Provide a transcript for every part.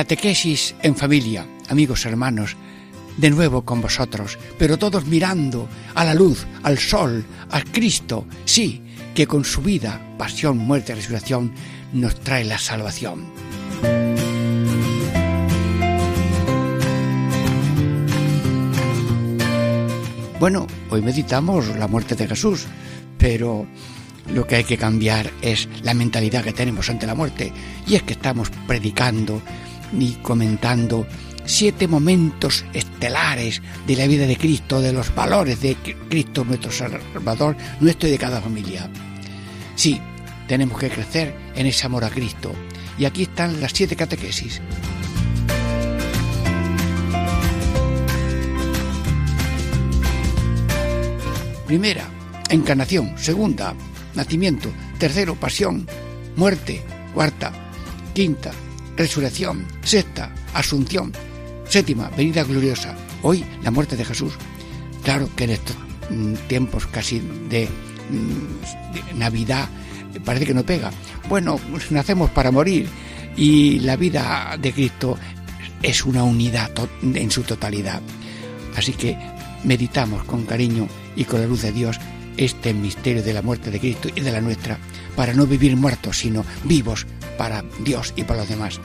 Catequesis en familia, amigos hermanos, de nuevo con vosotros, pero todos mirando a la luz, al sol, a Cristo, sí, que con su vida, pasión, muerte y resurrección nos trae la salvación. Bueno, hoy meditamos la muerte de Jesús, pero lo que hay que cambiar es la mentalidad que tenemos ante la muerte, y es que estamos predicando y comentando siete momentos estelares de la vida de Cristo, de los valores de Cristo, nuestro Salvador, nuestro y de cada familia. Sí, tenemos que crecer en ese amor a Cristo. Y aquí están las siete catequesis. Primera, encarnación. Segunda, nacimiento. Tercero, pasión. Muerte. Cuarta, quinta, resurrección. Sexta, asunción. Séptima, venida gloriosa. Hoy, la muerte de Jesús. Claro que en estos mm, tiempos casi de, mm, de Navidad parece que no pega. Bueno, pues nacemos para morir y la vida de Cristo es una unidad en su totalidad. Así que meditamos con cariño y con la luz de Dios este misterio de la muerte de Cristo y de la nuestra, para no vivir muertos, sino vivos para Dios y para los demás.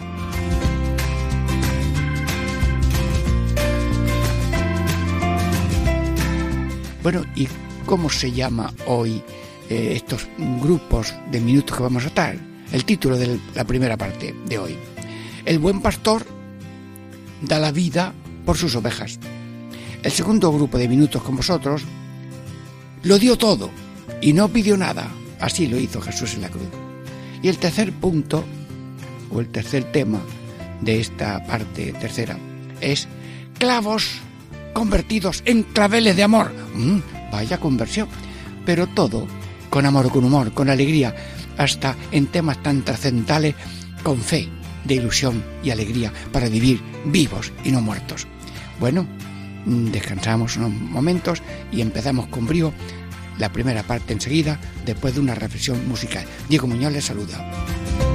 Bueno, ¿y cómo se llama hoy eh, estos grupos de minutos que vamos a estar? El título de la primera parte de hoy. El buen pastor da la vida por sus ovejas. El segundo grupo de minutos con vosotros lo dio todo y no pidió nada. Así lo hizo Jesús en la cruz. Y el tercer punto, o el tercer tema de esta parte tercera, es clavos convertidos en claveles de amor. Mm, vaya conversión. Pero todo con amor, con humor, con alegría, hasta en temas tan trascendentales, con fe, de ilusión y alegría, para vivir vivos y no muertos. Bueno, mm, descansamos unos momentos y empezamos con brío la primera parte enseguida, después de una reflexión musical. Diego Muñoz les saluda.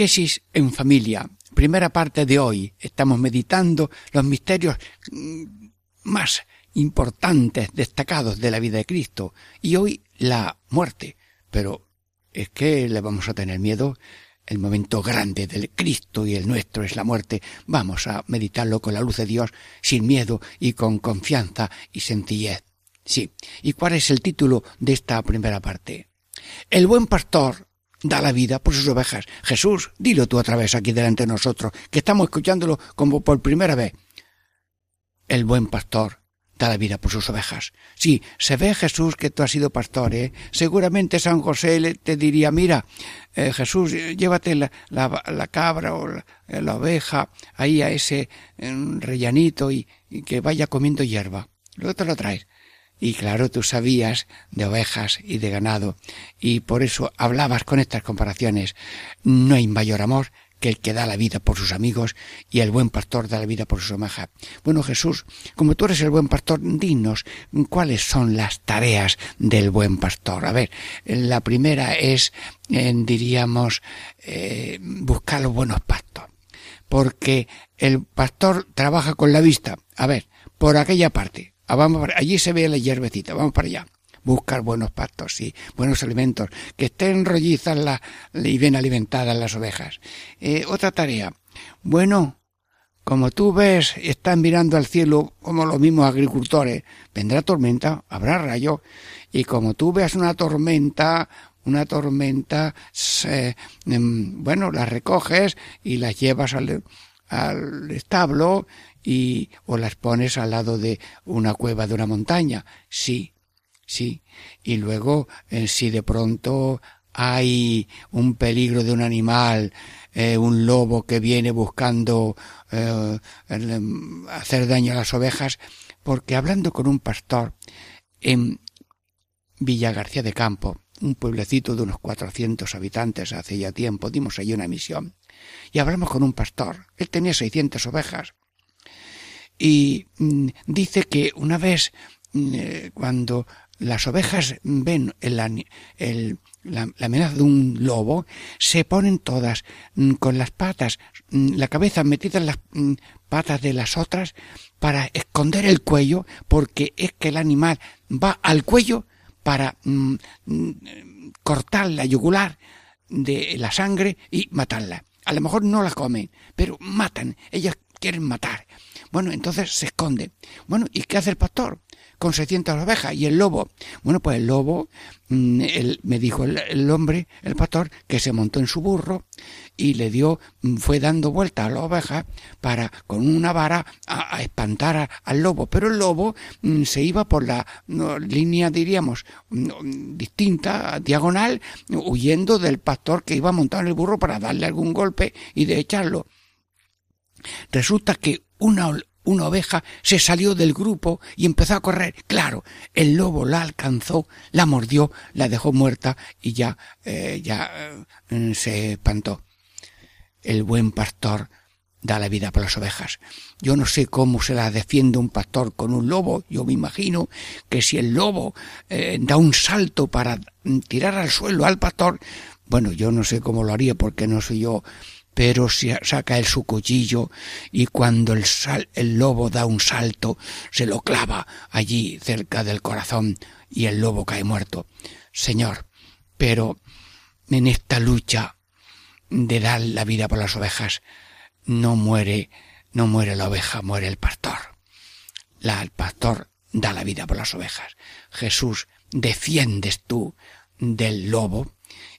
Catequesis en familia. Primera parte de hoy. Estamos meditando los misterios mm, más importantes, destacados de la vida de Cristo. Y hoy la muerte. Pero es que le vamos a tener miedo. El momento grande del Cristo y el nuestro es la muerte. Vamos a meditarlo con la luz de Dios, sin miedo y con confianza y sencillez. Sí. ¿Y cuál es el título de esta primera parte? El buen pastor da la vida por sus ovejas. Jesús, dilo tú otra vez aquí delante de nosotros, que estamos escuchándolo como por primera vez. El buen pastor da la vida por sus ovejas. Sí, se ve Jesús que tú has sido pastor, ¿eh? Seguramente San José te diría, mira, eh, Jesús, llévate la, la, cabra o la, oveja ahí a ese rellanito y, y, que vaya comiendo hierba. Luego te lo traes. Y claro, tú sabías de ovejas y de ganado, y por eso hablabas con estas comparaciones. No hay mayor amor que el que da la vida por sus amigos y el buen pastor da la vida por su oveja. Bueno, Jesús, como tú eres el buen pastor, dinos cuáles son las tareas del buen pastor. A ver, la primera es, eh, diríamos, eh, buscar los buenos pastos porque el pastor trabaja con la vista. A ver, por aquella parte, ah, vamos, allí se ve la hierbecita, vamos para allá. Buscar buenos pastos, sí, buenos alimentos, que estén rollizas la, y bien alimentadas las ovejas. Eh, otra tarea. Bueno, como tú ves, están mirando al cielo como los mismos agricultores. Vendrá tormenta, habrá rayo. Y como tú veas una tormenta, una tormenta, em, bueno, las recoges y las llevas al, al establo y o las pones al lado de una cueva de una montaña. Sí, sí. Y luego, eh, si de pronto hay un peligro de un animal, eh, un lobo que viene buscando eh, em, hacer daño a las ovejas, porque hablando con un pastor en Villa García de Campo, un pueblecito de unos cuatrocientos habitantes hace ya tiempo, dimos allí una misión, y hablamos con un pastor, él tenía seiscientas ovejas, y mm, dice que una vez mm, eh, cuando las ovejas ven el, el, la, amenaza de un lobo, se ponen todas mm, con las patas, mm, la cabeza metida en las mm, patas de las otras para esconder el cuello, porque es que el animal va al cuello para cortar la yugular de la sangre y matarla. A lo mejor no la comen, pero matan, ellas quieren matar. Bueno, entonces se esconde. Bueno, ¿y qué hace el pastor? con 600 ovejas y el lobo. Bueno, pues el lobo, mm, me dijo el, hombre, el pastor, que se montó en su burro y le dio, mm, fue dando vueltas a la oveja para, con una vara, a, espantar al lobo. Pero el lobo mm, se iba por la línea, diríamos, distinta, diagonal, huyendo del pastor que iba montado en el burro para darle algún golpe y de echarlo. Resulta que una, una oveja se salió del grupo y empezó a correr. Claro, el lobo la alcanzó, la mordió, la dejó muerta y ya, eh, ya eh, se espantó. El buen pastor da la vida por las ovejas. Yo no sé cómo se la defiende un pastor con un lobo. Yo me imagino que si el lobo eh, da un salto para tirar al suelo al pastor, bueno, yo no sé cómo lo haría porque no soy yo pero saca el su cuchillo y cuando el, el lobo da un salto, se lo clava allí cerca del corazón y el lobo cae muerto. Señor, pero en esta lucha de dar la vida por las ovejas, no muere, no muere la oveja, muere el pastor. La, el pastor da la vida por las ovejas. Jesús, defiendes tú del lobo.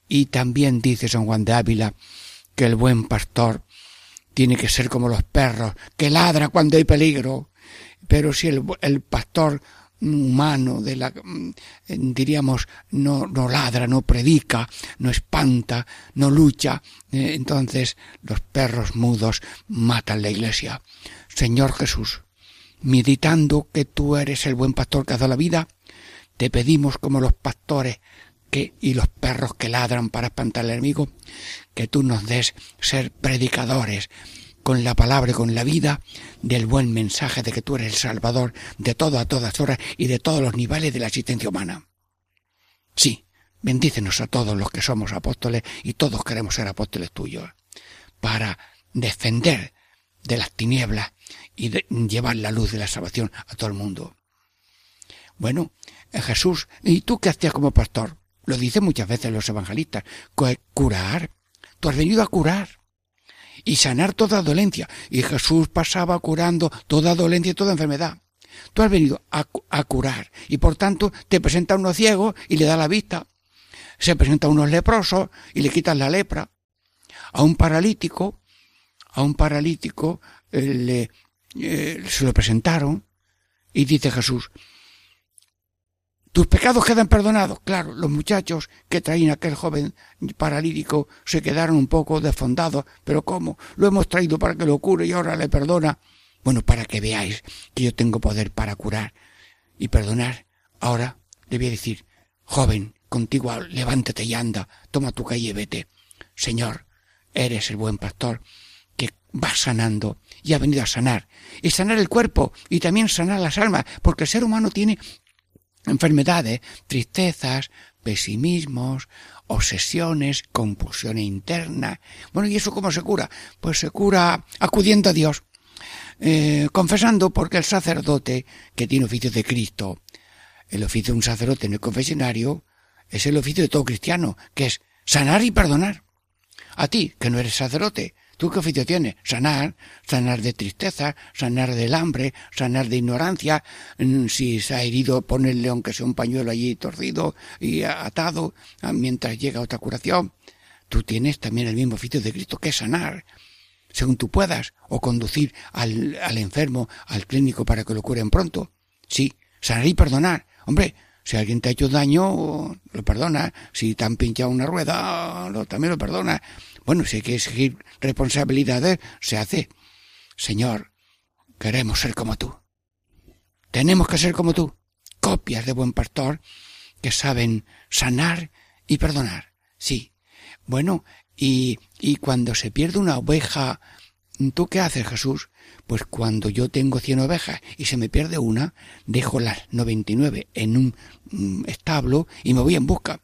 Y también dice San Juan de Ávila, que el buen pastor tiene que ser como los perros, que ladra cuando hay peligro. Pero si el, el pastor humano de la diríamos no, no ladra, no predica, no espanta, no lucha, eh, entonces los perros mudos matan la iglesia. Señor Jesús, meditando que tú eres el buen pastor que ha dado la vida, te pedimos como los pastores que, y los perros que ladran para espantar al enemigo, que tú nos des ser predicadores con la palabra y con la vida del buen mensaje de que tú eres el Salvador de todo a todas horas y de todos los niveles de la existencia humana. Sí, bendícenos a todos los que somos apóstoles y todos queremos ser apóstoles tuyos, para defender de las tinieblas y llevar la luz de la salvación a todo el mundo. Bueno, Jesús, ¿y tú qué hacías como pastor? Lo dicen muchas veces los evangelistas, curar. Tú has venido a curar y sanar toda dolencia. Y Jesús pasaba curando toda dolencia y toda enfermedad. Tú has venido a, curar y por tanto te presenta a uno ciego y le da la vista. Se presenta a unos leprosos y le quitan la lepra. A un paralítico, a un paralítico eh, le, eh, se lo presentaron y dice Jesús, tus pecados quedan perdonados. Claro, los muchachos que traían aquel joven paralítico se quedaron un poco desfondados. Pero ¿cómo? Lo hemos traído para que lo cure y ahora le perdona. Bueno, para que veáis que yo tengo poder para curar y perdonar. Ahora le voy a decir, joven, contigo levántate y anda, toma tu calle y vete. Señor, eres el buen pastor que va sanando y ha venido a sanar. Y sanar el cuerpo y también sanar las almas, porque el ser humano tiene enfermedades, tristezas, pesimismos obsesiones, compulsiones internas. Bueno, ¿y eso cómo se cura? Pues se cura acudiendo a Dios, eh, confesando porque el sacerdote que tiene oficio de Cristo, el oficio de un sacerdote en el confesionario, es el oficio de todo cristiano, que es sanar y perdonar. A ti, que no eres sacerdote, ¿Tú qué oficio tienes? Sanar, sanar de tristeza, sanar del hambre, sanar de ignorancia. Mm, si se ha herido, ponerle aunque sea un pañuelo allí torcido y atado ah, mientras llega otra curación. Tú tienes también el mismo oficio de Cristo que sanar, según tú puedas, o conducir al, enfermo al clínico para que lo curen pronto. Sí, sanar y perdonar. Hombre, si alguien te ha hecho daño, lo perdona. Si te han pinchado una rueda, también lo perdona. Bueno, si hay que exigir responsabilidades, se hace. Señor, queremos ser como tú. Tenemos que ser como tú. Copias de buen pastor que saben sanar y perdonar. Sí. Bueno, y, y cuando se pierde una oveja, ¿tú qué haces, Jesús? Pues cuando yo tengo cien ovejas y se me pierde una, dejo las noventa y nueve en un mm, establo y me voy en busca.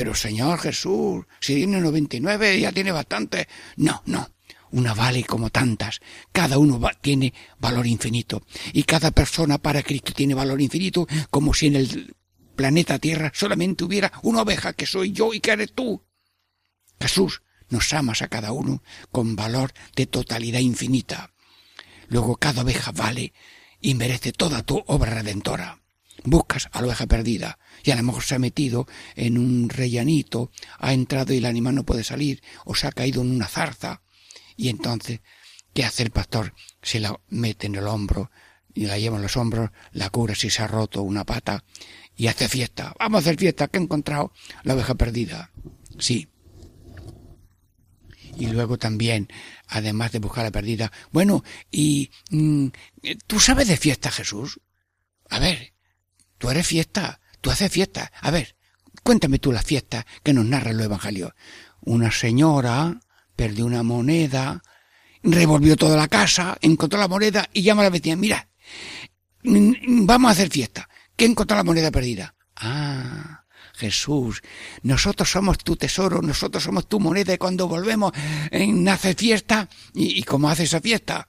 Pero Señor Jesús, si tiene 99 ya tiene bastante. No, no. Una vale como tantas. Cada uno tiene valor infinito. Y cada persona para Cristo tiene valor infinito, como si en el planeta Tierra solamente hubiera una oveja que soy yo y que eres tú. Jesús, nos amas a cada uno con valor de totalidad infinita. Luego cada oveja vale y merece toda tu obra redentora. Buscas a la oveja perdida, y a lo mejor se ha metido en un rellanito, ha entrado y el animal no puede salir, o se ha caído en una zarza, y entonces, ¿qué hace el pastor? Se la mete en el hombro, y la lleva en los hombros, la cura si se ha roto una pata, y hace fiesta. Vamos a hacer fiesta, que he encontrado la oveja perdida. Sí. Y luego también, además de buscar la perdida, bueno, y mm, ¿tú sabes de fiesta, Jesús? A ver, tú eres fiesta. Tú haces fiesta. A ver, cuéntame tú la fiesta que nos narra el Evangelio. Una señora perdió una moneda, revolvió toda la casa, encontró la moneda y llama a la vecina. Mira, vamos a hacer fiesta. ¿Qué encontró la moneda perdida? Ah, Jesús, nosotros somos tu tesoro, nosotros somos tu moneda y cuando volvemos nace fiesta. ¿Y, y cómo hace esa fiesta?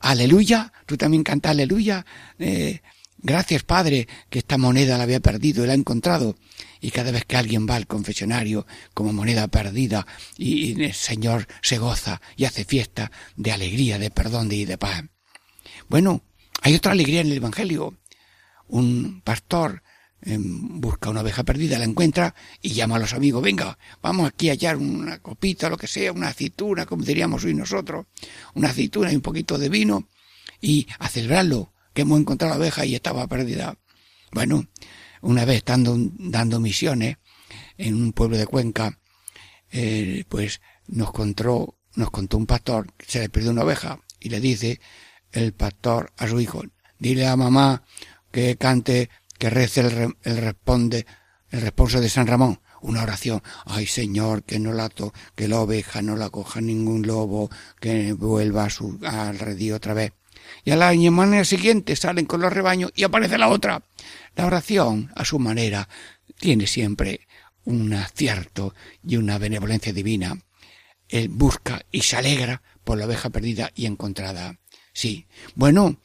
Aleluya, tú también cantas aleluya. Eh, Gracias, Padre, que esta moneda la había perdido y la ha encontrado. Y cada vez que alguien va al confesionario como moneda perdida, y, el Señor se goza y hace fiesta de alegría, de perdón y de paz. Bueno, hay otra alegría en el Evangelio. Un pastor em, busca una oveja perdida, la encuentra y llama a los amigos, venga, vamos aquí a hallar una copita, lo que sea, una aceituna, como diríamos hoy nosotros, una aceituna y un poquito de vino, y a celebrarlo que hemos encontrado la oveja y estaba perdida. Bueno, una vez estando dando misiones en un pueblo de Cuenca, eh, pues nos contó, nos contó un pastor que se le perdió una oveja y le dice el pastor a su hijo, dile a mamá que cante, que rece el, el responde, el responso de San Ramón, una oración. Ay Señor, que no la to, que la oveja no la coja ningún lobo, que vuelva a su, al redí otra vez y a la mañana siguiente salen con los rebaños y aparece la otra. La oración, a su manera, tiene siempre un acierto y una benevolencia divina. Él busca y se alegra por la oveja perdida y encontrada. Sí. Bueno,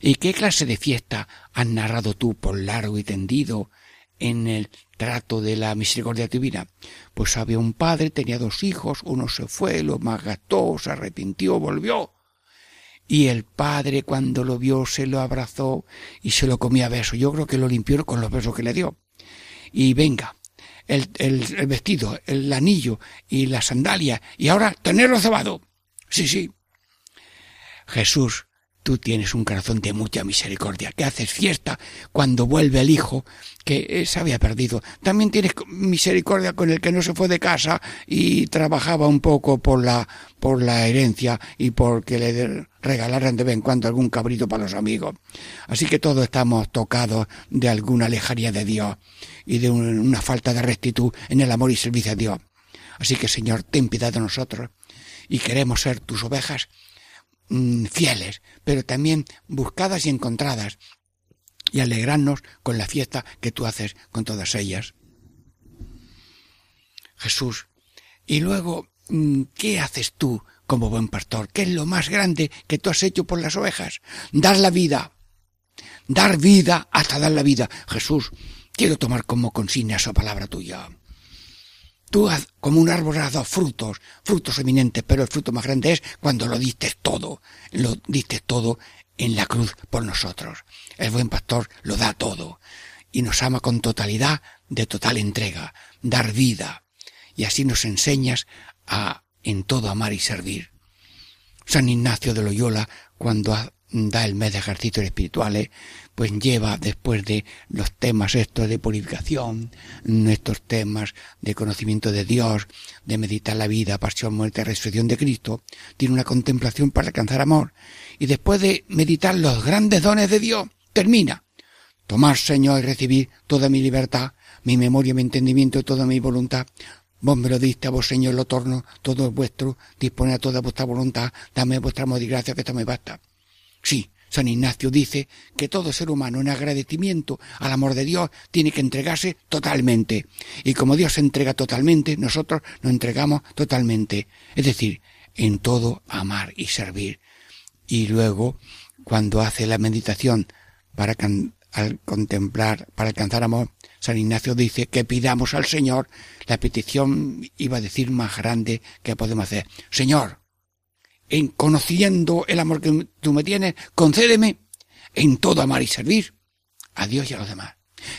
¿y qué clase de fiesta has narrado tú por largo y tendido en el trato de la misericordia divina? Pues había un padre, tenía dos hijos, uno se fue, lo malgastó, se arrepintió, volvió. Y el padre cuando lo vio se lo abrazó y se lo comía a besos. Yo creo que lo limpió con los besos que le dio. Y venga, el, el, vestido, el anillo y la sandalia. Y ahora tenerlo cebado. Sí, sí. Jesús tú tienes un corazón de mucha misericordia, que haces fiesta cuando vuelve el hijo que se había perdido. También tienes misericordia con el que no se fue de casa y trabajaba un poco por la, por la herencia y porque le regalaran de vez en cuando algún cabrito para los amigos. Así que todos estamos tocados de alguna lejanía de Dios y de una falta de rectitud en el amor y servicio a Dios. Así que Señor, ten piedad de nosotros y queremos ser tus ovejas Mm, fieles, pero también buscadas y encontradas, y alegrarnos con la fiesta que tú haces con todas ellas. Jesús. Y luego, mm, ¿qué haces tú como buen pastor? ¿Qué es lo más grande que tú has hecho por las ovejas? Dar la vida. Dar vida hasta dar la vida. Jesús, quiero tomar como consigna esa palabra tuya. Tú como un árbol has dado frutos, frutos eminentes, pero el fruto más grande es cuando lo diste todo, lo diste todo en la cruz por nosotros. El buen pastor lo da todo y nos ama con totalidad de total entrega, dar vida. Y así nos enseñas a en todo amar y servir. San Ignacio de Loyola, cuando da el mes de ejercicios espirituales, pues lleva después de los temas estos de purificación, estos temas de conocimiento de Dios, de meditar la vida, pasión, muerte, resurrección de Cristo, tiene una contemplación para alcanzar amor. Y después de meditar los grandes dones de Dios, termina. Tomar, Señor, y recibir toda mi libertad, mi memoria, mi entendimiento toda mi voluntad. Vos me lo diste, a vos, Señor, lo torno, todo es vuestro, dispone a toda vuestra voluntad, dame vuestra amor y gracia, que esto me basta. Sí, San Ignacio dice que todo ser humano en agradecimiento al amor de Dios tiene que entregarse totalmente. Y como Dios se entrega totalmente, nosotros nos entregamos totalmente. Es decir, en todo amar y servir. Y luego, cuando hace la meditación para al contemplar, para alcanzar amor, San Ignacio dice que pidamos al Señor la petición, iba a decir, más grande que podemos hacer. Señor, en conociendo el amor que tú me tienes, concédeme en todo amar y servir a Dios y a los demás.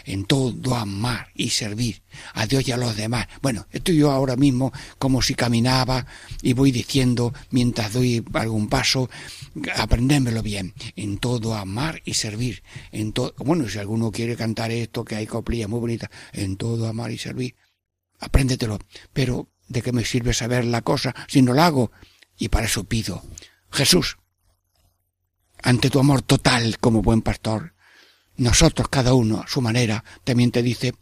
En todo amar y servir a Dios y a los demás. Bueno, estoy yo ahora mismo como si caminaba y voy diciendo mientras doy algún paso, aprendémelo bien. En todo amar y servir. En todo, bueno, si alguno quiere cantar esto, que hay coplillas muy bonitas, en todo amar y servir, apréndetelo. Pero, ¿de qué me sirve saber la cosa si no la hago? Y para eso pido, Jesús, ante tu amor total como buen pastor, nosotros cada uno a su manera también te dice,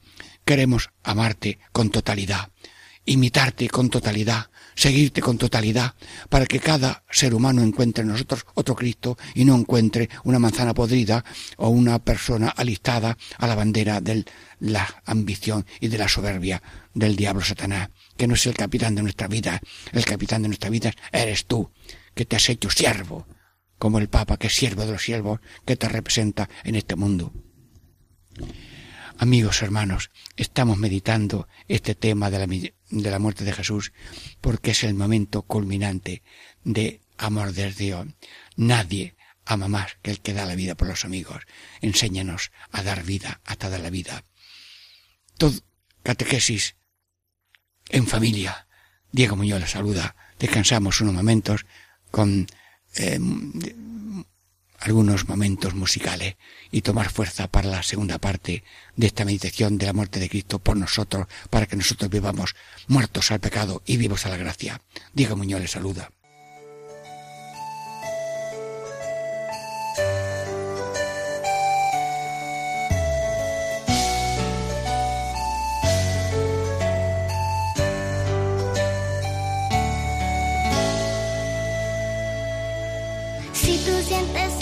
queremos amarte con totalidad, imitarte con totalidad, seguirte con totalidad, para que cada ser humano encuentre en nosotros otro Cristo y no encuentre una manzana podrida o una persona alistada a la bandera de la ambición y de la soberbia del diablo Satanás que no es el capitán de nuestra vida. El capitán de nuestra vida eres tú, que te has hecho siervo, como el Papa, que es siervo de los siervos, que te representa en este mundo. Amigos, hermanos, estamos meditando este tema de la, de la muerte de Jesús porque es el momento culminante de amor de Dios. Nadie ama más que el que da la vida por los amigos. Enséñanos a dar vida hasta dar la vida. Todo catequesis en familia. Diego Muñoz la saluda. Descansamos unos momentos con eh, algunos momentos musicales y tomar fuerza para la segunda parte de esta meditación de la muerte de Cristo por nosotros, para que nosotros vivamos muertos al pecado y vivos a la gracia. Diego Muñoz le saluda. sientes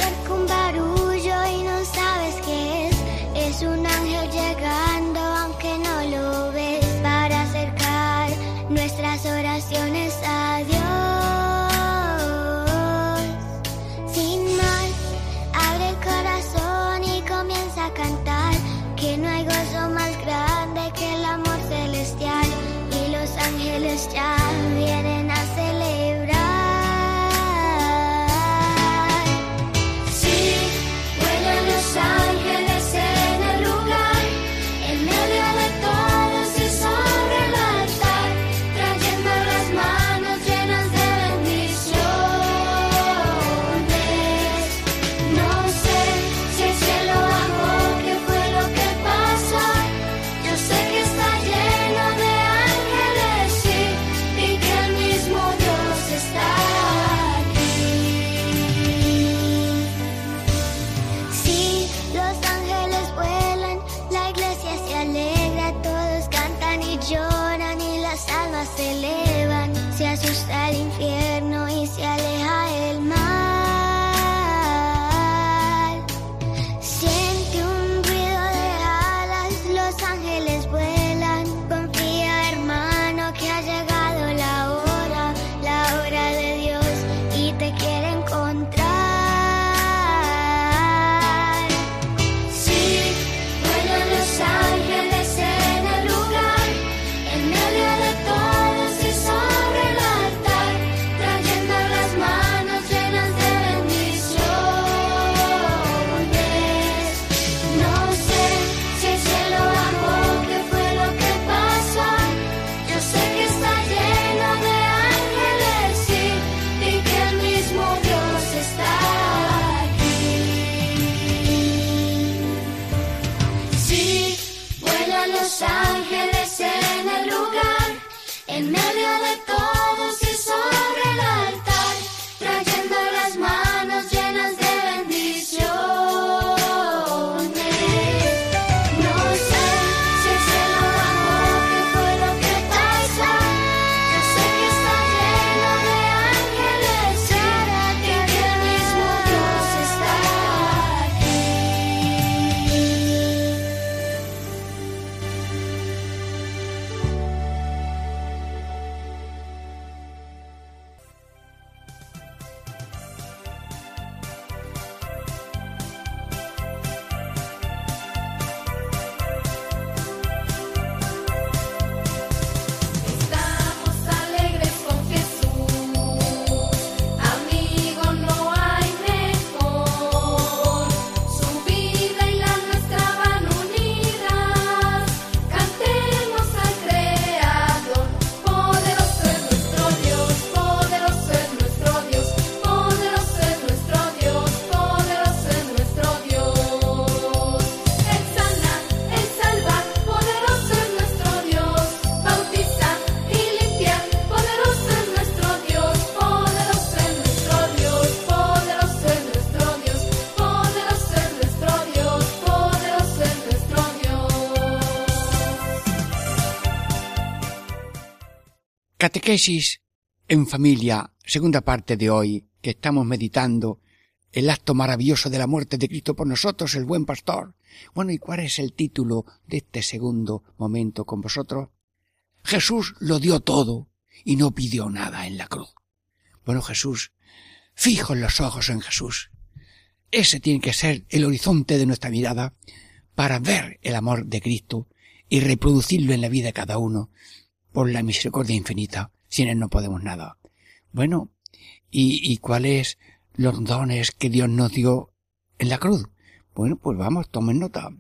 Catequesis en familia, segunda parte de hoy, que estamos meditando el acto maravilloso de la muerte de Cristo por nosotros, el buen pastor. Bueno, ¿y cuál es el título de este segundo momento con vosotros? Jesús lo dio todo y no pidió nada en la cruz. Bueno, Jesús, fijo los ojos en Jesús. Ese tiene que ser el horizonte de nuestra mirada para ver el amor de Cristo y reproducirlo en la vida de cada uno por la misericordia infinita. Sin él no podemos nada. Bueno, ¿y, y cuáles los dones que Dios nos dio en la cruz? Bueno, pues vamos, tomen nota.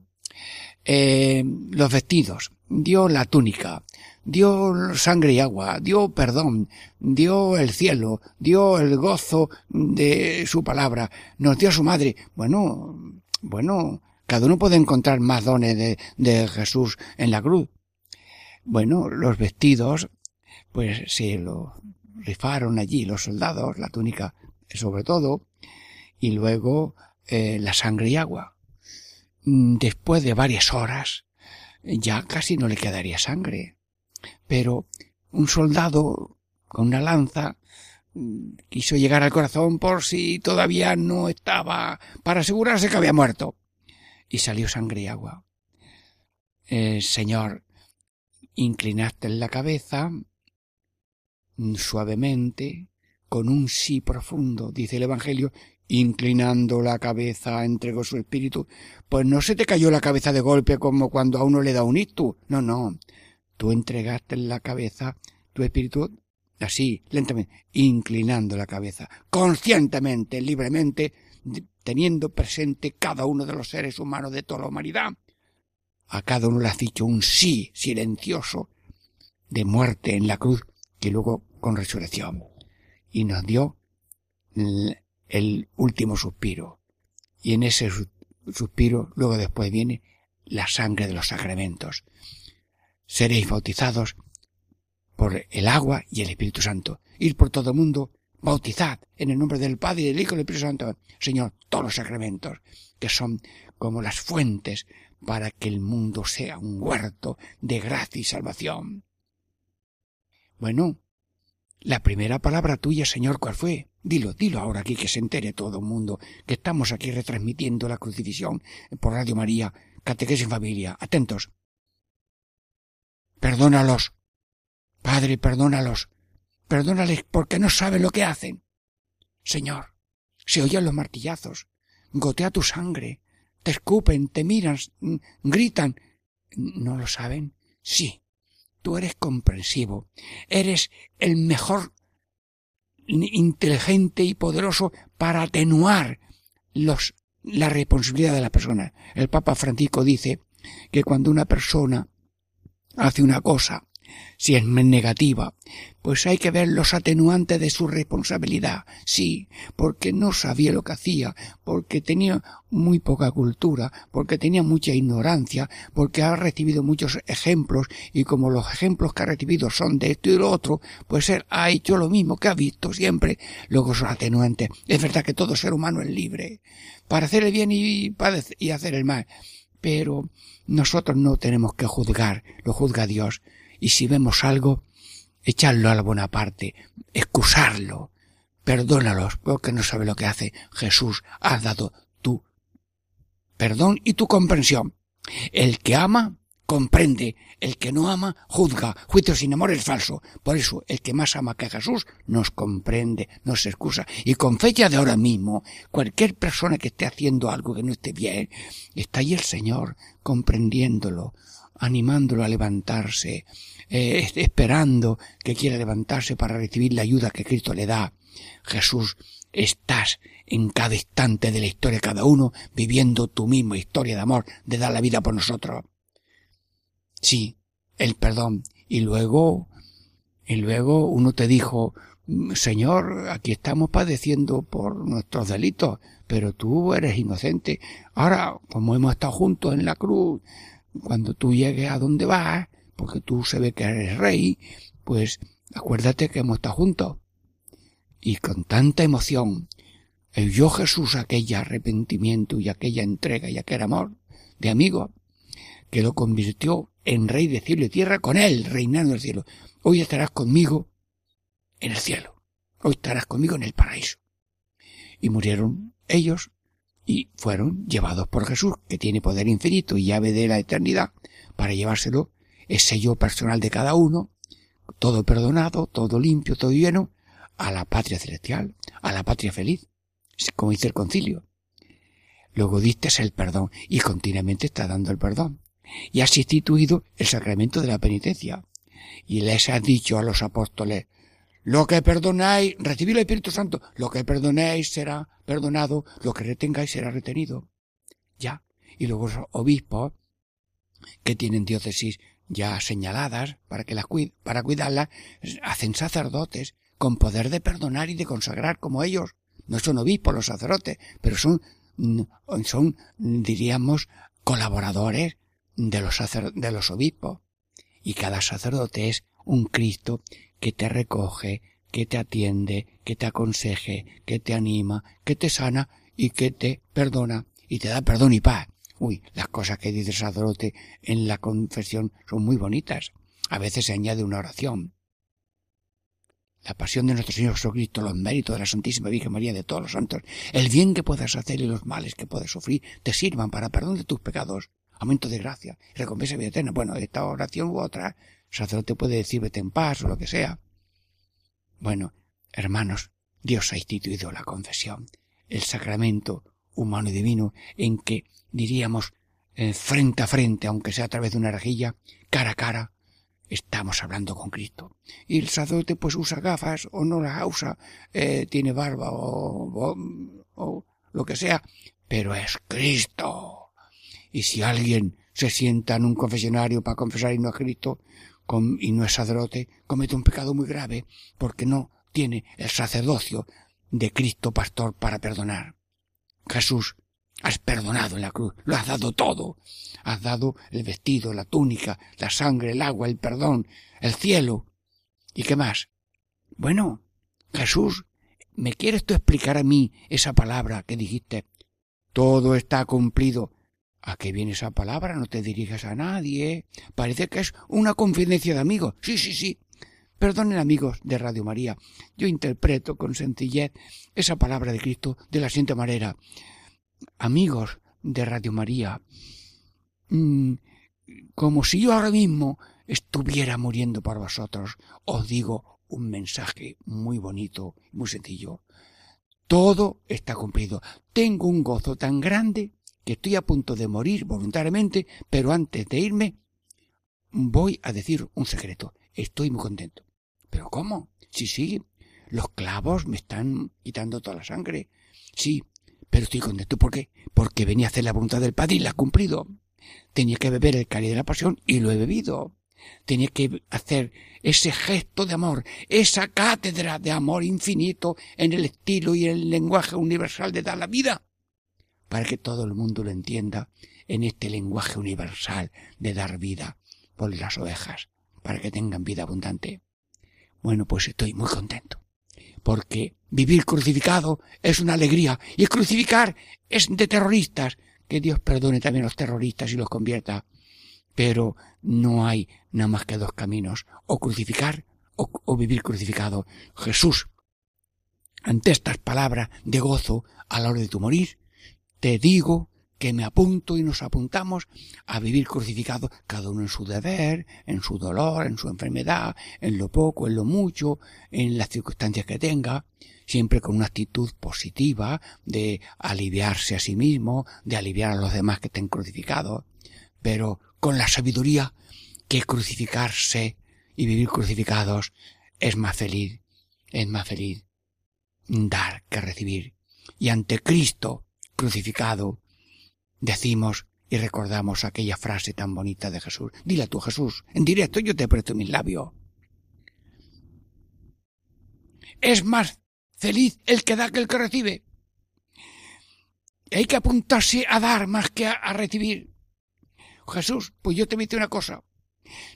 Eh, los vestidos, dio la túnica, dio sangre y agua, dio perdón, dio el cielo, dio el gozo de su palabra, nos dio su madre. Bueno, bueno, cada uno puede encontrar más dones de, de Jesús en la cruz. Bueno, los vestidos, pues se lo rifaron allí los soldados, la túnica sobre todo, y luego eh, la sangre y agua. Mm, después de varias horas, ya casi no le quedaría sangre. Pero un soldado con una lanza mm, quiso llegar al corazón por si todavía no estaba, para asegurarse que había muerto. Y salió sangre y agua. Eh, señor, inclinaste la cabeza suavemente, con un sí profundo, dice el Evangelio, inclinando la cabeza entregó su espíritu, pues no se te cayó la cabeza de golpe como cuando a uno le da un ictus, no, no, tú entregaste la cabeza, tu espíritu, así, lentamente, inclinando la cabeza, conscientemente, libremente, teniendo presente cada uno de los seres humanos de toda la humanidad, a cada uno le has dicho un sí silencioso de muerte en la cruz que luego con resurrección. Y nos dio el, último suspiro. Y en ese suspiro luego después viene la sangre de los sacramentos. Seréis bautizados por el agua y el Espíritu Santo. Ir por todo el mundo, bautizad en el nombre del Padre y del Hijo y del Espíritu Santo. Señor, todos los sacramentos, que son como las fuentes para que el mundo sea un huerto de gracia y salvación. Bueno, la primera palabra tuya, Señor, ¿cuál fue? Dilo, dilo ahora aquí que se entere todo el mundo que estamos aquí retransmitiendo la crucifixión por Radio María, Catequesis en Familia. Atentos. Perdónalos. Padre, perdónalos. Perdónales porque no saben lo que hacen. Señor, se oyen los martillazos. Gotea tu sangre te escupen, te miran, gritan. ¿No lo saben? Sí. Tú eres comprensivo. Eres el mejor inteligente y poderoso para atenuar los, la responsabilidad de la persona. El Papa Francisco dice que cuando una persona hace una cosa si es negativa, pues hay que ver los atenuantes de su responsabilidad. Sí, porque no sabía lo que hacía, porque tenía muy poca cultura, porque tenía mucha ignorancia, porque ha recibido muchos ejemplos y como los ejemplos que ha recibido son de esto y lo otro, pues él ha hecho lo mismo que ha visto siempre. Luego son atenuantes. Es verdad que todo ser humano es libre para hacer el bien y, y hacer el mal. Pero nosotros no tenemos que juzgar, lo juzga Dios y si vemos algo, echarlo a la buena parte, excusarlo, perdónalos, porque no sabe lo que hace. Jesús ha dado tu perdón y tu comprensión. El que ama, comprende. El que no ama, juzga. Juicio sin amor es falso. Por eso, el que más ama que Jesús nos comprende, nos excusa. Y con fecha de ahora mismo, cualquier persona que esté haciendo algo que no esté bien, está ahí el Señor comprendiéndolo, animándolo a levantarse, eh, esperando que quiera levantarse para recibir la ayuda que Cristo le da. Jesús, estás en cada instante de la historia de cada uno viviendo tu misma historia de amor, de dar la vida por nosotros. Sí, el perdón. Y luego, y luego uno te dijo, Señor, aquí estamos padeciendo por nuestros delitos, pero tú eres inocente. Ahora, como hemos estado juntos en la cruz, cuando tú llegues a donde vas, porque tú se ve que eres rey, pues acuérdate que hemos estado juntos. Y con tanta emoción, el yo Jesús aquel arrepentimiento y aquella entrega y aquel amor de amigo, que lo convirtió en rey de cielo y tierra con él, reinando el cielo. Hoy estarás conmigo en el cielo. Hoy estarás conmigo en el paraíso. Y murieron ellos y fueron llevados por Jesús, que tiene poder infinito y llave de la eternidad, para llevárselo, ese yo personal de cada uno, todo perdonado, todo limpio, todo lleno, a la patria celestial, a la patria feliz, como dice el concilio. Luego diste el perdón y continuamente está dando el perdón. Y has instituido el sacramento de la penitencia. Y les has dicho a los apóstoles, lo que perdonáis, recibid el Espíritu Santo, lo que perdonéis será perdonado, lo que retengáis será retenido. Ya. Y luego los obispos, que tienen diócesis ya señaladas para que las para cuidarlas, hacen sacerdotes con poder de perdonar y de consagrar como ellos. No son obispos los sacerdotes, pero son, son, diríamos, colaboradores de los, de los obispos. Y cada sacerdote es un Cristo que te recoge, que te atiende, que te aconseje, que te anima, que te sana y que te perdona y te da perdón y paz. Uy, las cosas que dice el en la confesión son muy bonitas. A veces se añade una oración. La pasión de nuestro Señor Jesucristo, los méritos de la Santísima Virgen María de todos los santos, el bien que puedas hacer y los males que puedes sufrir, te sirvan para perdón de tus pecados, aumento de gracia, recompensa vida eterna. Bueno, esta oración u otra el sacerdote puede decir vete en paz o lo que sea. Bueno, hermanos, Dios ha instituido la confesión, el sacramento humano y divino en que diríamos eh, frente a frente, aunque sea a través de una rejilla, cara a cara, estamos hablando con Cristo. Y el sacerdote pues usa gafas o no las usa, eh, tiene barba o, o lo que sea, pero es Cristo. Y si alguien se sienta en un confesionario para confesar y no es Cristo, y no es sacerdote, comete un pecado muy grave porque no tiene el sacerdocio de Cristo pastor para perdonar. Jesús, has perdonado en la cruz, lo has dado todo. Has dado el vestido, la túnica, la sangre, el agua, el perdón, el cielo. ¿Y qué más? Bueno, Jesús, ¿me quieres tú explicar a mí esa palabra que dijiste? Todo está cumplido. ¿A qué viene esa palabra? No te diriges a nadie. Parece que es una confidencia de amigos. Sí, sí, sí. Perdonen amigos de Radio María. Yo interpreto con sencillez esa palabra de Cristo de la siguiente manera. Amigos de Radio María, mm, como si yo ahora mismo estuviera muriendo por vosotros, os digo un mensaje muy bonito, muy sencillo. Todo está cumplido. Tengo un gozo tan grande estoy a punto de morir voluntariamente, pero antes de irme voy a decir un secreto. Estoy muy contento. ¿Pero cómo? Sí, sí. Los clavos me están quitando toda la sangre. Sí, pero estoy contento. ¿Por qué? Porque venía a hacer la voluntad del Padre y la ha cumplido. Tenía que beber el cáliz de la pasión y lo he bebido. tenía que hacer ese gesto de amor, esa cátedra de amor infinito en el estilo y el lenguaje universal de dar la vida, para que todo el mundo lo entienda en este lenguaje universal de dar vida por las ovejas, para que tengan vida abundante. Bueno, pues estoy muy contento, porque vivir crucificado es una alegría, y crucificar es de terroristas, que Dios perdone también a los terroristas y los convierta pero no hay nada más que dos caminos, o crucificar o, vivir crucificado. Jesús, ante estas palabras de gozo a la hora de tu morir, te digo que me apunto y nos apuntamos a vivir crucificado, cada uno en su deber, en su dolor, en su enfermedad, en lo poco, en lo mucho, en las circunstancias que tenga, siempre con una actitud positiva de aliviarse a sí mismo, de aliviar a los demás que estén crucificados, pero con la sabiduría que crucificarse y vivir crucificados es más feliz, es más feliz dar que recibir. Y ante Cristo crucificado decimos y recordamos aquella frase tan bonita de Jesús. Dile tu Jesús, en directo yo te presto mis labios. Es más feliz el que da que el que recibe. Hay que apuntarse a dar más que a recibir. Jesús, pues yo te digo una cosa.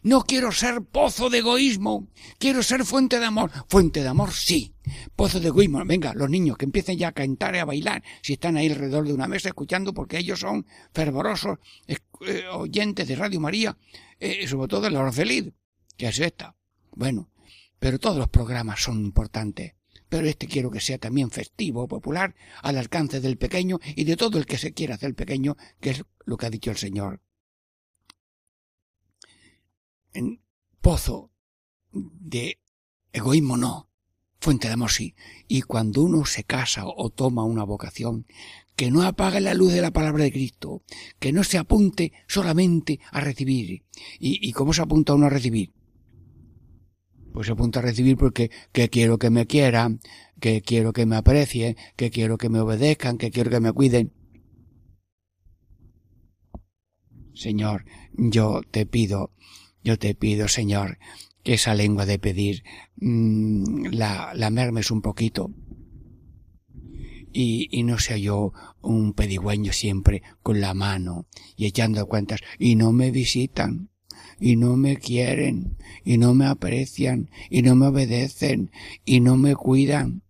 No quiero ser pozo de egoísmo, quiero ser fuente de amor. Fuente de amor, sí. Pozo de egoísmo. Venga, los niños que empiecen ya a cantar y a bailar, si están ahí alrededor de una mesa escuchando, porque ellos son fervorosos eh, oyentes de Radio María, eh, sobre todo de la hora feliz, que es esta. Bueno, pero todos los programas son importantes. Pero este quiero que sea también festivo, popular, al alcance del pequeño y de todo el que se quiera hacer pequeño, que es lo que ha dicho el Señor pozo de egoísmo no, fuente de amor sí. Y cuando uno se casa o toma una vocación, que no apague la luz de la palabra de Cristo, que no se apunte solamente a recibir. ¿Y, cómo se apunta uno a recibir? Pues se apunta a recibir porque que quiero que me quieran, que quiero que me aprecien, que quiero que me obedezcan, que quiero que me cuiden. Señor, yo te pido yo te pido, Señor, que esa lengua de pedir mm, la, la mermes un poquito. Y, y no sea yo un pedigüeño siempre con la mano y echando cuentas. Y no me visitan y no me quieren y no me aprecian y no me obedecen y no me cuidan.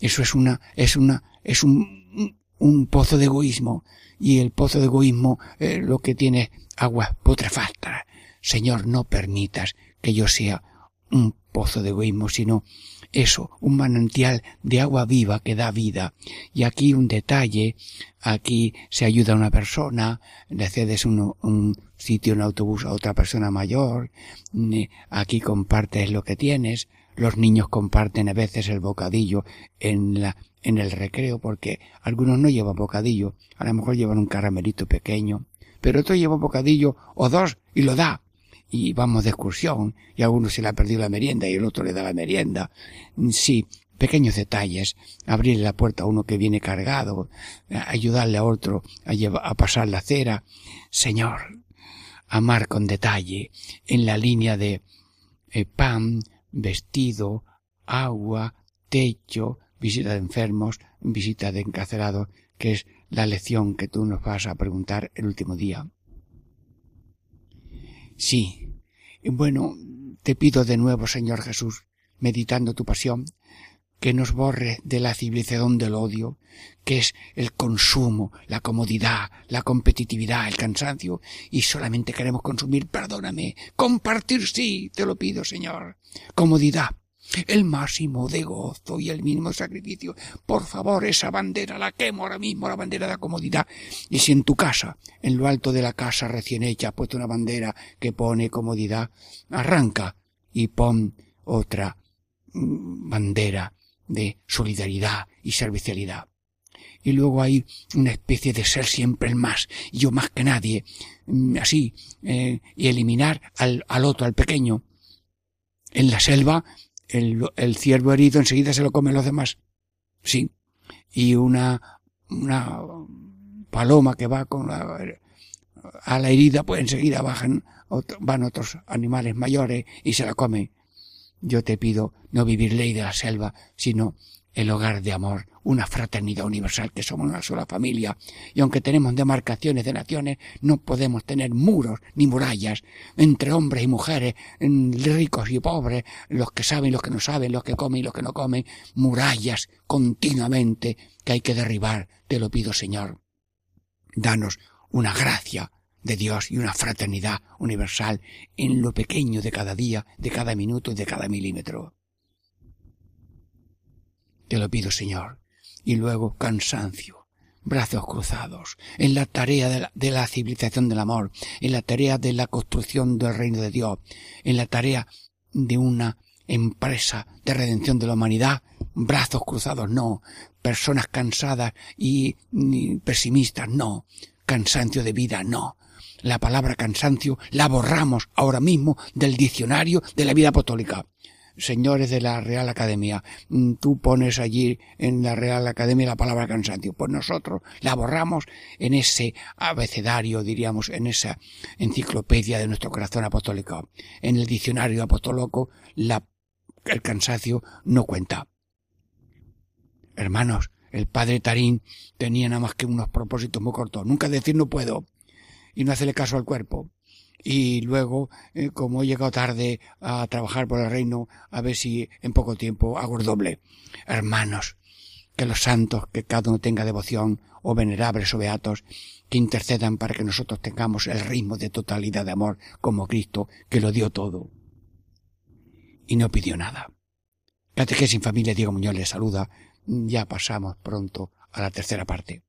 Eso es una, es una, es un, un pozo de egoísmo. Y el pozo de egoísmo eh, lo que tiene agua putrefacta Señor, no permitas que yo sea un pozo de egoísmo, sino eso, un manantial de agua viva que da vida. Y aquí un detalle, aquí se ayuda a una persona, le cedes un, sitio en autobús a otra persona mayor, aquí compartes lo que tienes, los niños comparten a veces el bocadillo en la, en el recreo porque algunos no llevan bocadillo, a lo mejor llevan un caramelito pequeño, pero otro lleva bocadillo o dos y lo da y vamos de excursión y a uno se le ha perdido la merienda y el otro le da la merienda. Sí, pequeños detalles, abrirle la puerta a uno que viene cargado, ayudarle a otro a, llevar, a pasar la acera. Señor, amar con detalle en la línea de eh, pan, vestido, agua, techo, visita de enfermos, visita de encarcelados, que es la lección que tú nos vas a preguntar el último día. Sí. Bueno, te pido de nuevo, Señor Jesús, meditando tu pasión, que nos borre de la civilización del odio, que es el consumo, la comodidad, la competitividad, el cansancio, y solamente queremos consumir, perdóname, compartir sí, te lo pido, Señor. Comodidad, el máximo de gozo y el mínimo sacrificio. Por favor, esa bandera la quemo ahora mismo, la bandera de la comodidad. Y si en tu casa, en lo alto de la casa recién hecha, has puesto una bandera que pone comodidad, arranca y pon otra mm, bandera de solidaridad y servicialidad. Y luego hay una especie de ser siempre el más, yo más que nadie, mm, así, eh, y eliminar al, al otro, al pequeño. En la selva el, el ciervo herido enseguida se lo comen los demás. Sí. Y una, una paloma que va con la, a la herida, pues enseguida bajan van otros animales mayores y se la comen. Yo te pido no vivir ley de la selva, sino el hogar de amor, una fraternidad universal que somos una sola familia. Y aunque tenemos demarcaciones de naciones, no podemos tener muros ni murallas entre hombres y mujeres, ricos y pobres, los que saben, los que no saben, los que comen y los que no comen, murallas continuamente que hay que derribar. Te lo pido, Señor. Danos una gracia de Dios y una fraternidad universal en lo pequeño de cada día, de cada minuto y de cada milímetro. Te lo pido, Señor. Y luego cansancio, brazos cruzados, en la tarea de la, civilización del amor, en la tarea de la construcción del reino de Dios, en la tarea de una empresa de redención de la humanidad, brazos cruzados no, personas cansadas y, y pesimistas no, cansancio de vida no. La palabra cansancio la borramos ahora mismo del diccionario de la vida apostólica señores de la Real Academia, mm, tú pones allí en la Real Academia la palabra cansancio. Pues nosotros la borramos en ese abecedario, diríamos, en esa enciclopedia de nuestro corazón apostólico. En el diccionario apostólico, la, el cansancio no cuenta. Hermanos, el padre Tarín tenía nada más que unos propósitos muy cortos. Nunca decir no puedo y no hacerle caso al cuerpo y luego, eh, como he llegado tarde a trabajar por el reino, a ver si en poco tiempo hago el doble. Hermanos, que los santos, que cada uno tenga devoción, o venerables o beatos, que intercedan para que nosotros tengamos el ritmo de totalidad de amor como Cristo, que lo dio todo. Y no pidió nada. sin Familia Diego Muñoz les saluda. Ya pasamos pronto a la tercera parte.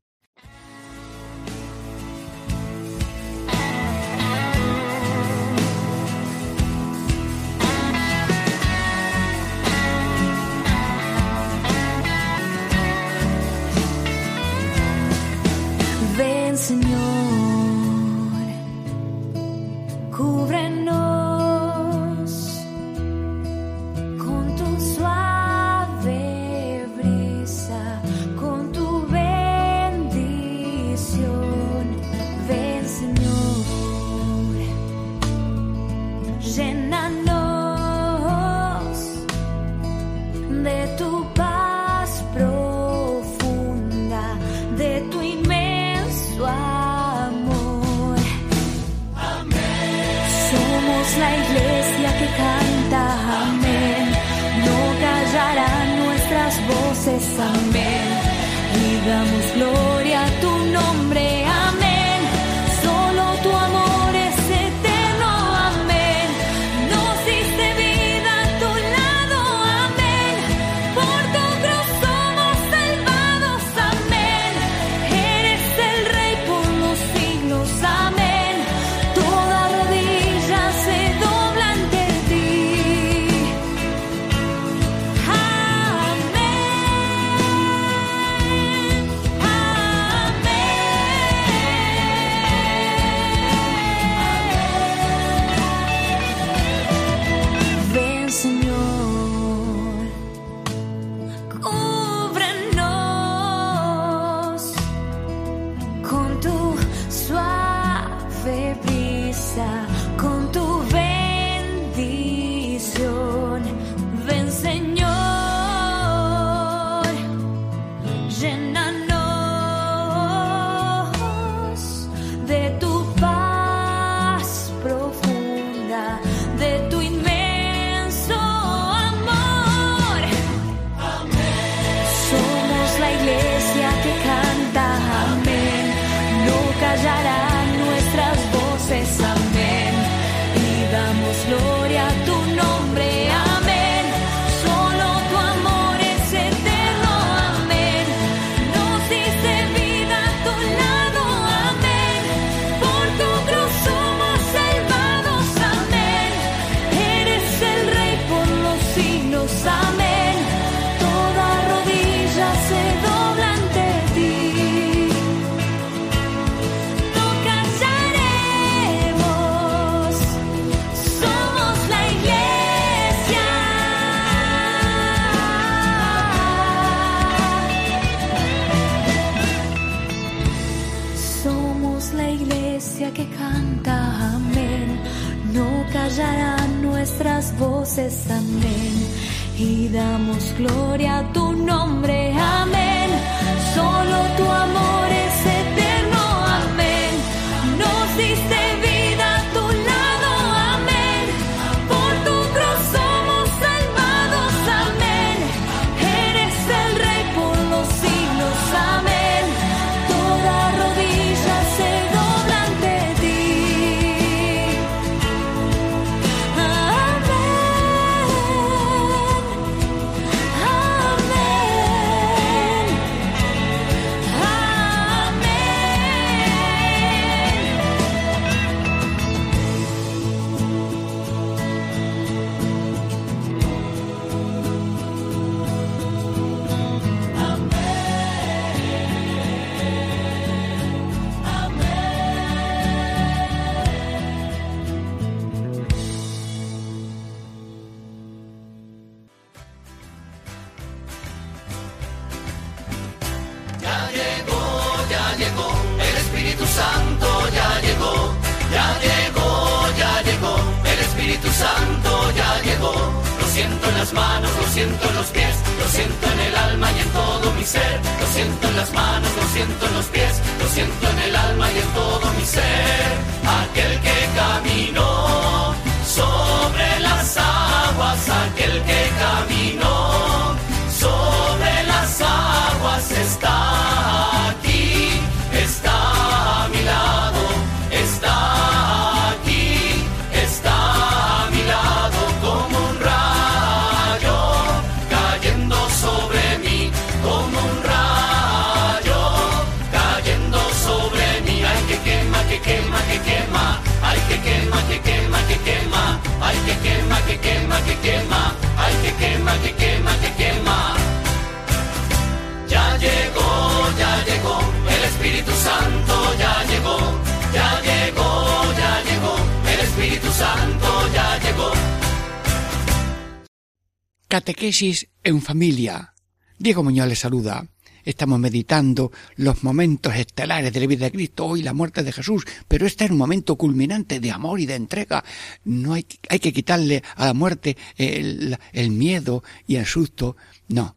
Catequesis en familia. Diego Muñoz les saluda. Estamos meditando los momentos estelares de la vida de Cristo, hoy la muerte de Jesús, pero este es un momento culminante de amor y de entrega. No hay, hay que quitarle a la muerte el, el miedo y el susto. No,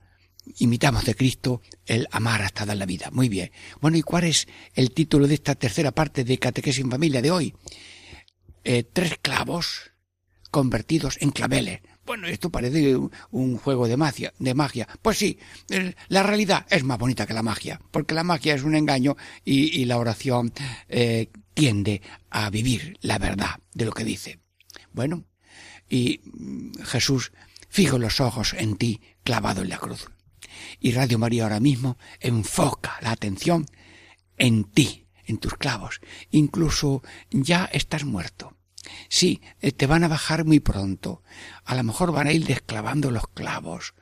imitamos de Cristo el amar hasta dar la vida. Muy bien. Bueno, ¿y cuál es el título de esta tercera parte de Catequesis en Familia de hoy? Eh, tres clavos convertidos en claveles. Bueno, esto parece un juego de magia, de magia. Pues sí, la realidad es más bonita que la magia, porque la magia es un engaño y, la oración eh, tiende a vivir la verdad de lo que dice. Bueno, y mm, Jesús, fijo los ojos en ti clavado en la cruz. Y Radio María ahora mismo enfoca la atención en ti, en tus clavos. Incluso ya estás muerto Sí, eh, te van a bajar muy pronto. A lo mejor van a ir desclavando los clavos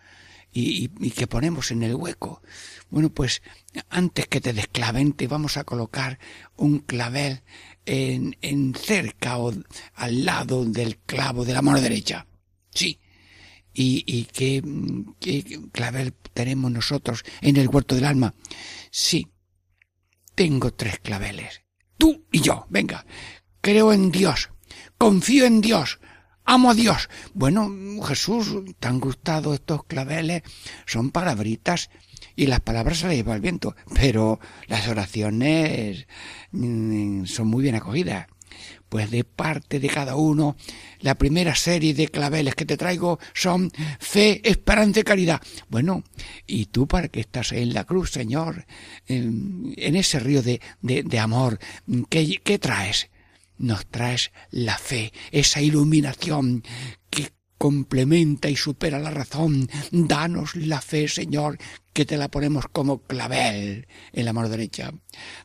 y, que ponemos en el hueco. Bueno, pues antes que te desclaven te vamos a colocar un clavel en, en cerca o al lado del clavo de la mano derecha. Sí. ¿Y, qué clavel tenemos nosotros en el huerto del alma? Sí. Tengo tres claveles. Tú y yo. Venga. Creo en Dios confío en Dios, amo a Dios. Bueno, Jesús, te han gustado estos claveles, son palabritas y las palabras se las lleva el viento, pero las oraciones mm, son muy bien acogidas. Pues de parte de cada uno, la primera serie de claveles que te traigo son fe, esperanza y caridad. Bueno, ¿y tú para qué estás en la cruz, Señor? En, ese río de, de, amor, ¿qué, ¿qué traes? Nos traes la fe, esa iluminación que complementa y supera la razón. Danos la fe, Señor, que te la ponemos como clavel en la mano derecha.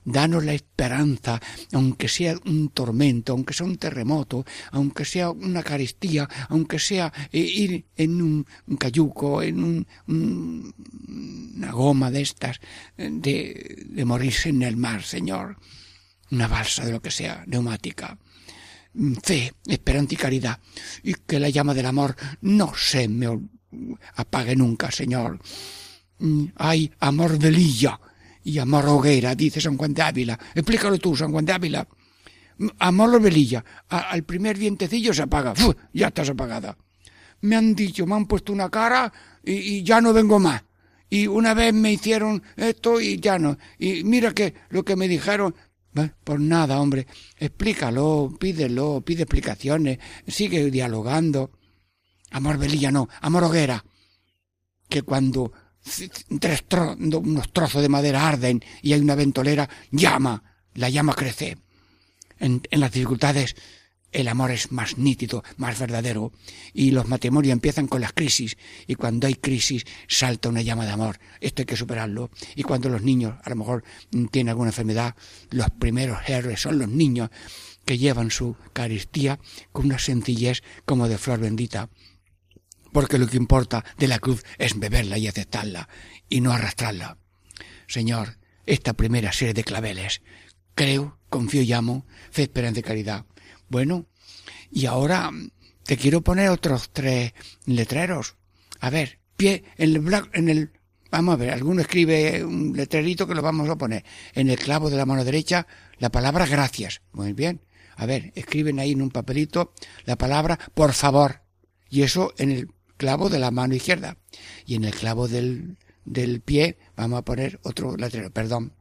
Danos la esperanza, aunque sea un tormento, aunque sea un terremoto, aunque sea una caristía, aunque sea eh, ir en un, cayuco, en una goma de estas, de, de morirse en el mar, Señor una balsa de lo que sea, neumática. Mm, fe, esperanza y caridad, y que la llama del amor no se me apague nunca, Señor. Mm, hay amor de lilla y amor hoguera, dice San Juan de Ávila. Explícalo tú, San Juan de Ávila. Mm, amor velilla. Al primer vientecillo se apaga. Ya estás apagada. me han dicho, me han puesto una cara y, ya no vengo más. Y una vez me hicieron esto y ya no. Y mira que lo que me dijeron, pues nada, hombre, explícalo, pídelo, pide explicaciones, sigue dialogando. Amor velilla no, amor hoguera. Que cuando tres unos trozos de madera arden y hay una ventolera, llama, la llama crece. En las dificultades el amor es más nítido, más verdadero, y los matrimonios empiezan con las crisis, y cuando hay crisis salta una llama de amor. Esto hay que superarlo. Y cuando los niños a lo mejor tienen alguna enfermedad, los primeros héroes son los niños que llevan su caristía con una sencillez como de flor bendita. Porque lo que importa de la cruz es beberla y aceptarla, y no arrastrarla. Señor, esta primera serie de claveles, creo, confío y amo, fe, esperanza y caridad bueno, y ahora te quiero poner otros tres letreros. A ver, pie, en el, en el, vamos a ver, alguno escribe un letrerito que lo vamos a poner. En el clavo de la mano derecha, la palabra gracias. Muy bien. A ver, escriben ahí en un papelito la palabra por favor. Y eso en el clavo de la mano izquierda. Y en el clavo del, del pie vamos a poner otro letrero, perdón.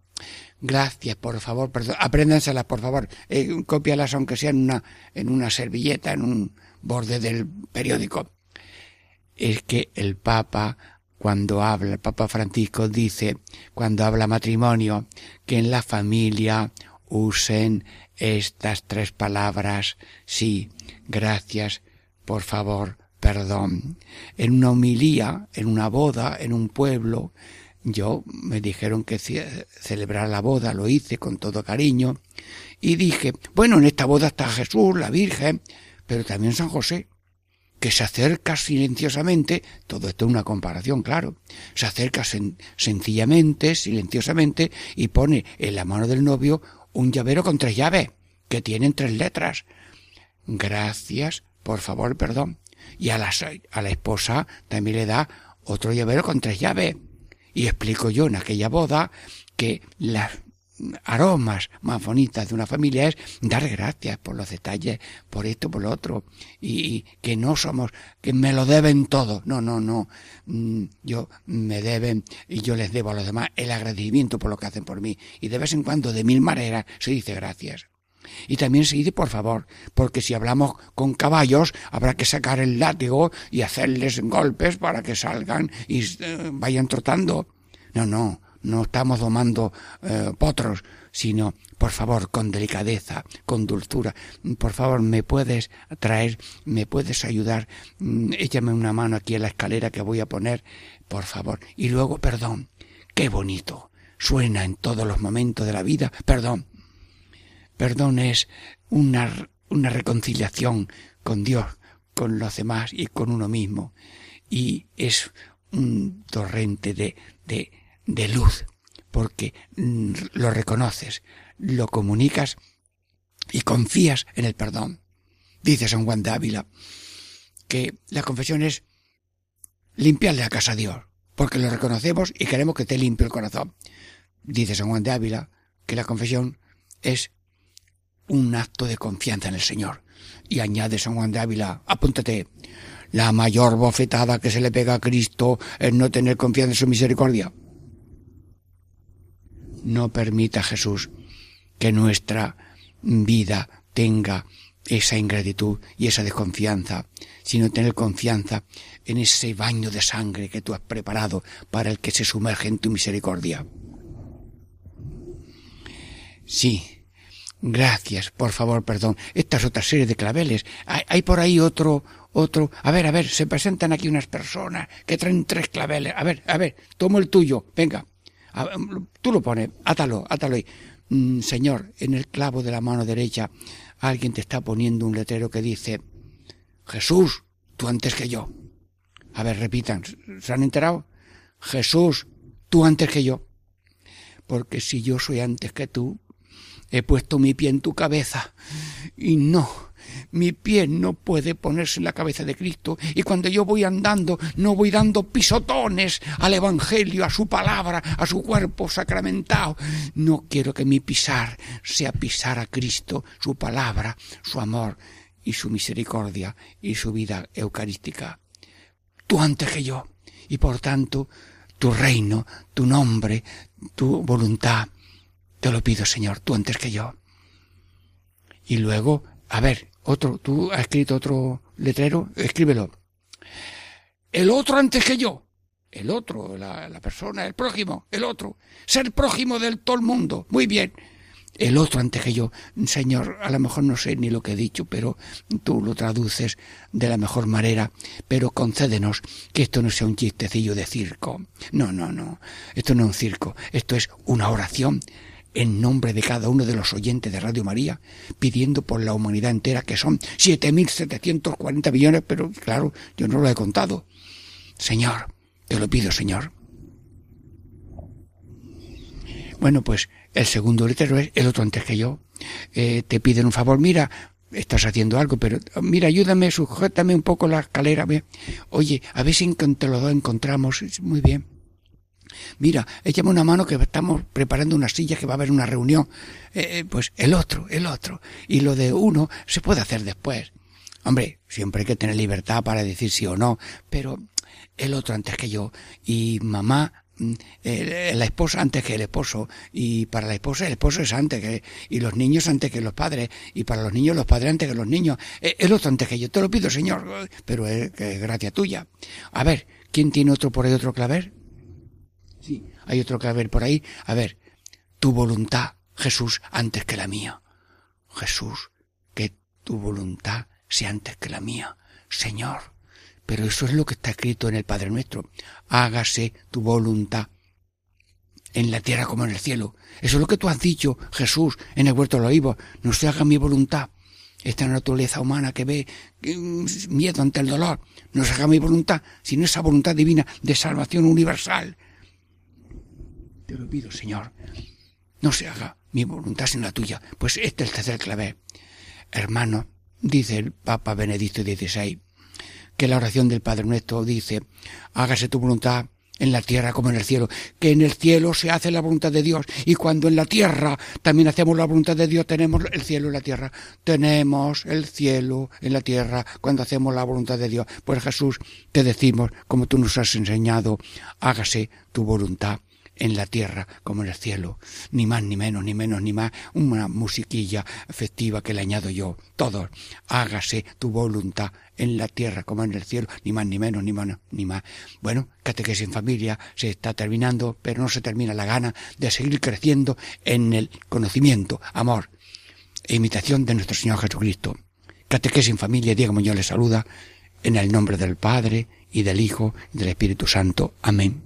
Gracias, por favor, perdón, apréndanselas, por favor, eh, cópialas aunque sea en una, en una servilleta, en un borde del periódico. Es que el Papa, cuando habla, el Papa Francisco dice, cuando habla matrimonio, que en la familia usen estas tres palabras, sí, gracias, por favor, perdón. En una homilía, en una boda, en un pueblo, yo me dijeron que celebrar la boda, lo hice con todo cariño y dije, bueno, en esta boda está Jesús, la Virgen, pero también San José, que se acerca silenciosamente, todo esto es una comparación, claro, se acerca sencillamente, silenciosamente y pone en la mano del novio un llavero con tres llaves, que tienen tres letras. Gracias, por favor, perdón. Y a la, a la esposa también le da otro llavero con tres llaves y explico yo en aquella boda que las aromas más bonitas de una familia es dar gracias por los detalles, por esto, por lo otro, y, que no somos, que me lo deben todo. No, no, no. Mm, yo me deben y yo les debo a los demás el agradecimiento por lo que hacen por mí. Y de vez en cuando, de mil maneras, se dice gracias. Y también se dice por favor, porque si hablamos con caballos habrá que sacar el látigo y hacerles golpes para que salgan y eh, vayan trotando. No, no, no estamos domando eh, potros, sino, por favor, con delicadeza, con dulzura. Por favor, me puedes traer, me puedes ayudar, mm, échame una mano aquí en la escalera que voy a poner, por favor. Y luego, perdón, qué bonito. Suena en todos los momentos de la vida, perdón, Perdón es una, una reconciliación con Dios, con los demás y con uno mismo. Y es un torrente de, de, de luz, porque mm, lo reconoces, lo comunicas y confías en el perdón. Dice San Juan de Ávila que la confesión es limpiarle la casa a Dios, porque lo reconocemos y queremos que te limpie el corazón. Dice San Juan de Ávila que la confesión es un acto de confianza en el Señor. Y añade San Juan de Ávila, apúntate, la mayor bofetada que se le pega a Cristo es no tener confianza en su misericordia. No permita Jesús que nuestra vida tenga esa ingratitud y esa desconfianza, sino tener confianza en ese baño de sangre que tú has preparado para el que se sumerge en tu misericordia. Sí, Gracias, por favor, perdón. Esta es otra serie de claveles. Hay, por ahí otro, otro. A ver, a ver, se presentan aquí unas personas que traen tres claveles. A ver, a ver, tomo el tuyo. Venga. tú lo pones, átalo, átalo ahí. Mm, señor, en el clavo de la mano derecha, alguien te está poniendo un letrero que dice, Jesús, tú antes que yo. A ver, repitan, ¿se han enterado? Jesús, tú antes que yo. Porque si yo soy antes que tú, He puesto mi pie en tu cabeza. Y no, mi pie no puede ponerse en la cabeza de Cristo. Y cuando yo voy andando, no voy dando pisotones al Evangelio, a su palabra, a su cuerpo sacramentado. No quiero que mi pisar sea pisar a Cristo, su palabra, su amor y su misericordia y su vida eucarística. tú antes que yo. Y por tanto, tu reino, tu nombre, tu voluntad, te lo pido, Señor, tú antes que yo. Y luego, a ver, otro, tú has escrito otro letrero, escríbelo. El otro antes que yo. El otro, la, la persona, el prójimo, el otro. Ser prójimo del todo el mundo. Muy bien el otro antes que yo. Señor, a lo mejor no sé ni lo que he dicho, pero tú lo traduces de la mejor manera, pero concédenos que esto no sea un chistecillo de circo. No, no, no. Esto no es un circo. Esto es una oración en nombre de cada uno de los oyentes de Radio María, pidiendo por la humanidad entera, que son 7.740 millones, pero claro, yo no lo he contado. Señor, te lo pido, Señor. Bueno, pues el segundo letrero es el otro antes que yo. Eh, te piden un favor, mira, estás haciendo algo, pero mira, ayúdame, sujétame un poco la escalera. Oye, a ver si entre los dos encontramos. Muy bien. Mira, échame una mano que estamos preparando una silla que va a haber una reunión. Eh, eh, pues el otro, el otro. Y lo de uno se puede hacer después. Hombre, siempre hay que tener libertad para decir sí o no, pero el otro antes que yo. Y mamá, Mm, la esposa antes que el esposo y para la esposa el esposo es antes que y los niños antes que los padres y para los niños los padres antes que los niños eh, el otro antes que yo te lo pido señor pero es, es gracia tuya a ver quién tiene otro por ahí otro claver sí hay otro claver por ahí a ver tu voluntad Jesús antes que la mía Jesús que tu voluntad sea antes que la mía Señor pero eso es lo que está escrito en el Padre Nuestro. Hágase tu voluntad en la tierra como en el cielo. Eso es lo que tú has dicho, Jesús, en el huerto de los olivos. No se haga mi voluntad. Esta naturaleza humana que ve mm, miedo ante el dolor. No se haga mi voluntad, sino esa voluntad divina de salvación universal. Te lo pido, Señor. No se haga mi voluntad sino la tuya. Pues este es el tercer clave. Hermano, dice el Papa Benedicto XVI, que la oración del Padre Nuestro dice, hágase tu voluntad en la tierra como en el cielo, que en el cielo se hace la voluntad de Dios y cuando en la tierra también hacemos la voluntad de Dios, tenemos el cielo en la tierra, tenemos el cielo en la tierra cuando hacemos la voluntad de Dios. Pues Jesús, te decimos, como tú nos has enseñado, hágase tu voluntad en la tierra como en el cielo, ni más ni menos, ni menos ni más, una musiquilla festiva que le añado yo, todos, hágase tu voluntad en la tierra como en el cielo, ni más ni menos, ni más ni más. Bueno, catequesis en familia se está terminando, pero no se termina la gana de seguir creciendo en el conocimiento, amor e imitación de nuestro Señor Jesucristo. Catequesis en familia, Diego Muñoz le saluda, en el nombre del Padre, y del Hijo, y del Espíritu Santo. Amén.